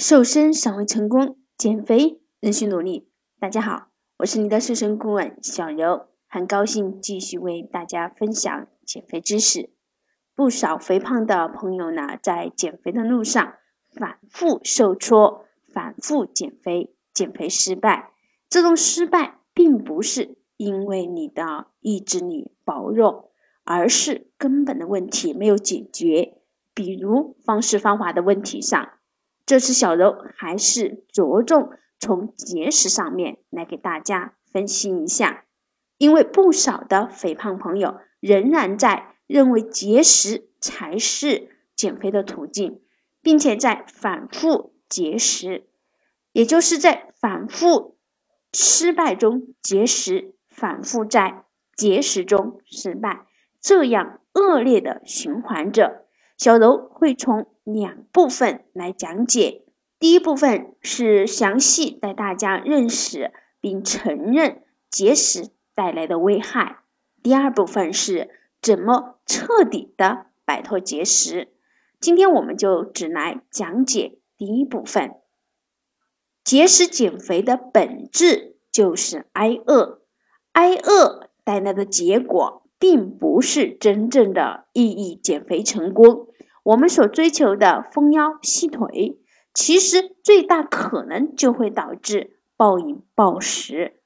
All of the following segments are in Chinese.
瘦身尚未成功，减肥仍需努力。大家好，我是你的瘦身顾问小柔，很高兴继续为大家分享减肥知识。不少肥胖的朋友呢，在减肥的路上反复受挫，反复减肥，减肥失败。这种失败并不是因为你的意志力薄弱，而是根本的问题没有解决，比如方式方法的问题上。这次小柔还是着重从节食上面来给大家分析一下，因为不少的肥胖朋友仍然在认为节食才是减肥的途径，并且在反复节食，也就是在反复失败中节食，反复在节食中失败，这样恶劣的循环着。小柔会从两部分来讲解。第一部分是详细带大家认识并承认节食带来的危害。第二部分是怎么彻底的摆脱节食。今天我们就只来讲解第一部分。节食减肥的本质就是挨饿，挨饿带来的结果并不是真正的意义减肥成功。我们所追求的丰腰细腿，其实最大可能就会导致暴饮暴食，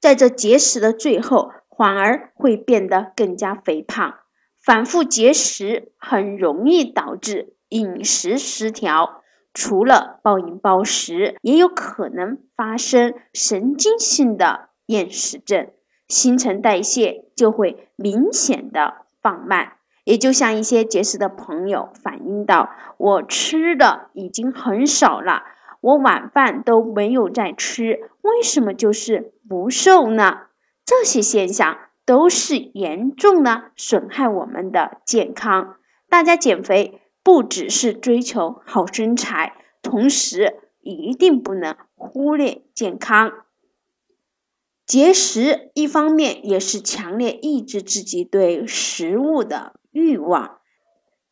在这节食的最后，反而会变得更加肥胖。反复节食很容易导致饮食失调，除了暴饮暴食，也有可能发生神经性的厌食症，新陈代谢就会明显的放慢。也就像一些节食的朋友反映到，我吃的已经很少了，我晚饭都没有在吃，为什么就是不瘦呢？这些现象都是严重的损害我们的健康。大家减肥不只是追求好身材，同时一定不能忽略健康。节食一方面也是强烈抑制自己对食物的。欲望，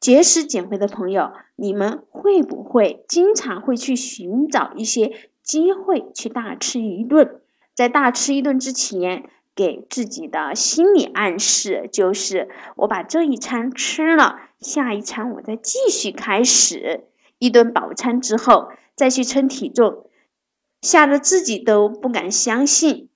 节食减肥的朋友，你们会不会经常会去寻找一些机会去大吃一顿？在大吃一顿之前，给自己的心理暗示就是：我把这一餐吃了，下一餐我再继续开始。一顿饱餐之后，再去称体重，吓得自己都不敢相信，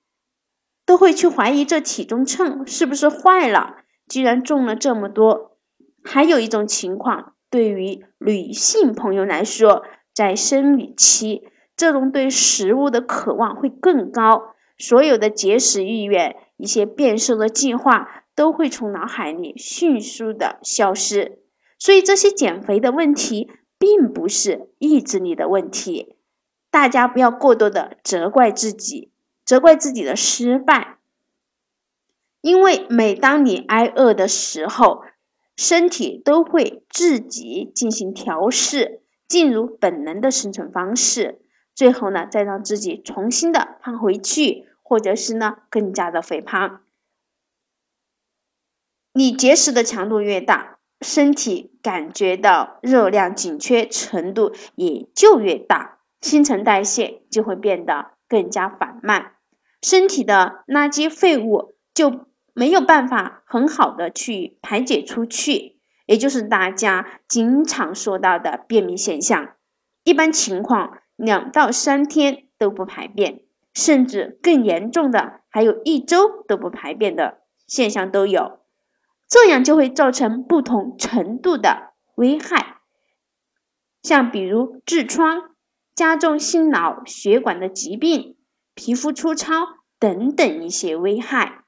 都会去怀疑这体重秤是不是坏了。居然重了这么多，还有一种情况，对于女性朋友来说，在生理期，这种对食物的渴望会更高，所有的节食意愿、一些变瘦的计划都会从脑海里迅速的消失。所以，这些减肥的问题，并不是意志力的问题，大家不要过多的责怪自己，责怪自己的失败。因为每当你挨饿的时候，身体都会自己进行调试，进入本能的生存方式，最后呢，再让自己重新的胖回去，或者是呢，更加的肥胖。你节食的强度越大，身体感觉到热量紧缺程度也就越大，新陈代谢就会变得更加缓慢，身体的垃圾废物就。没有办法很好的去排解出去，也就是大家经常说到的便秘现象。一般情况，两到三天都不排便，甚至更严重的，还有一周都不排便的现象都有。这样就会造成不同程度的危害，像比如痔疮、加重心脑血管的疾病、皮肤粗糙等等一些危害。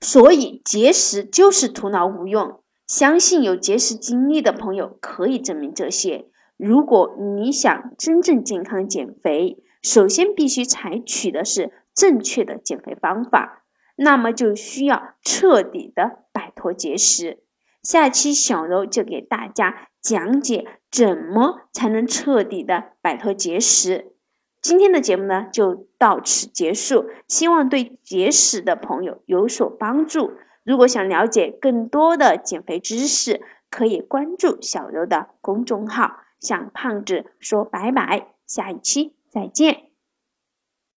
所以节食就是徒劳无用。相信有节食经历的朋友可以证明这些。如果你想真正健康减肥，首先必须采取的是正确的减肥方法，那么就需要彻底的摆脱节食。下期小柔就给大家讲解怎么才能彻底的摆脱节食。今天的节目呢就到此结束，希望对节食的朋友有所帮助。如果想了解更多的减肥知识，可以关注小柔的公众号。向胖子说拜拜，下一期再见。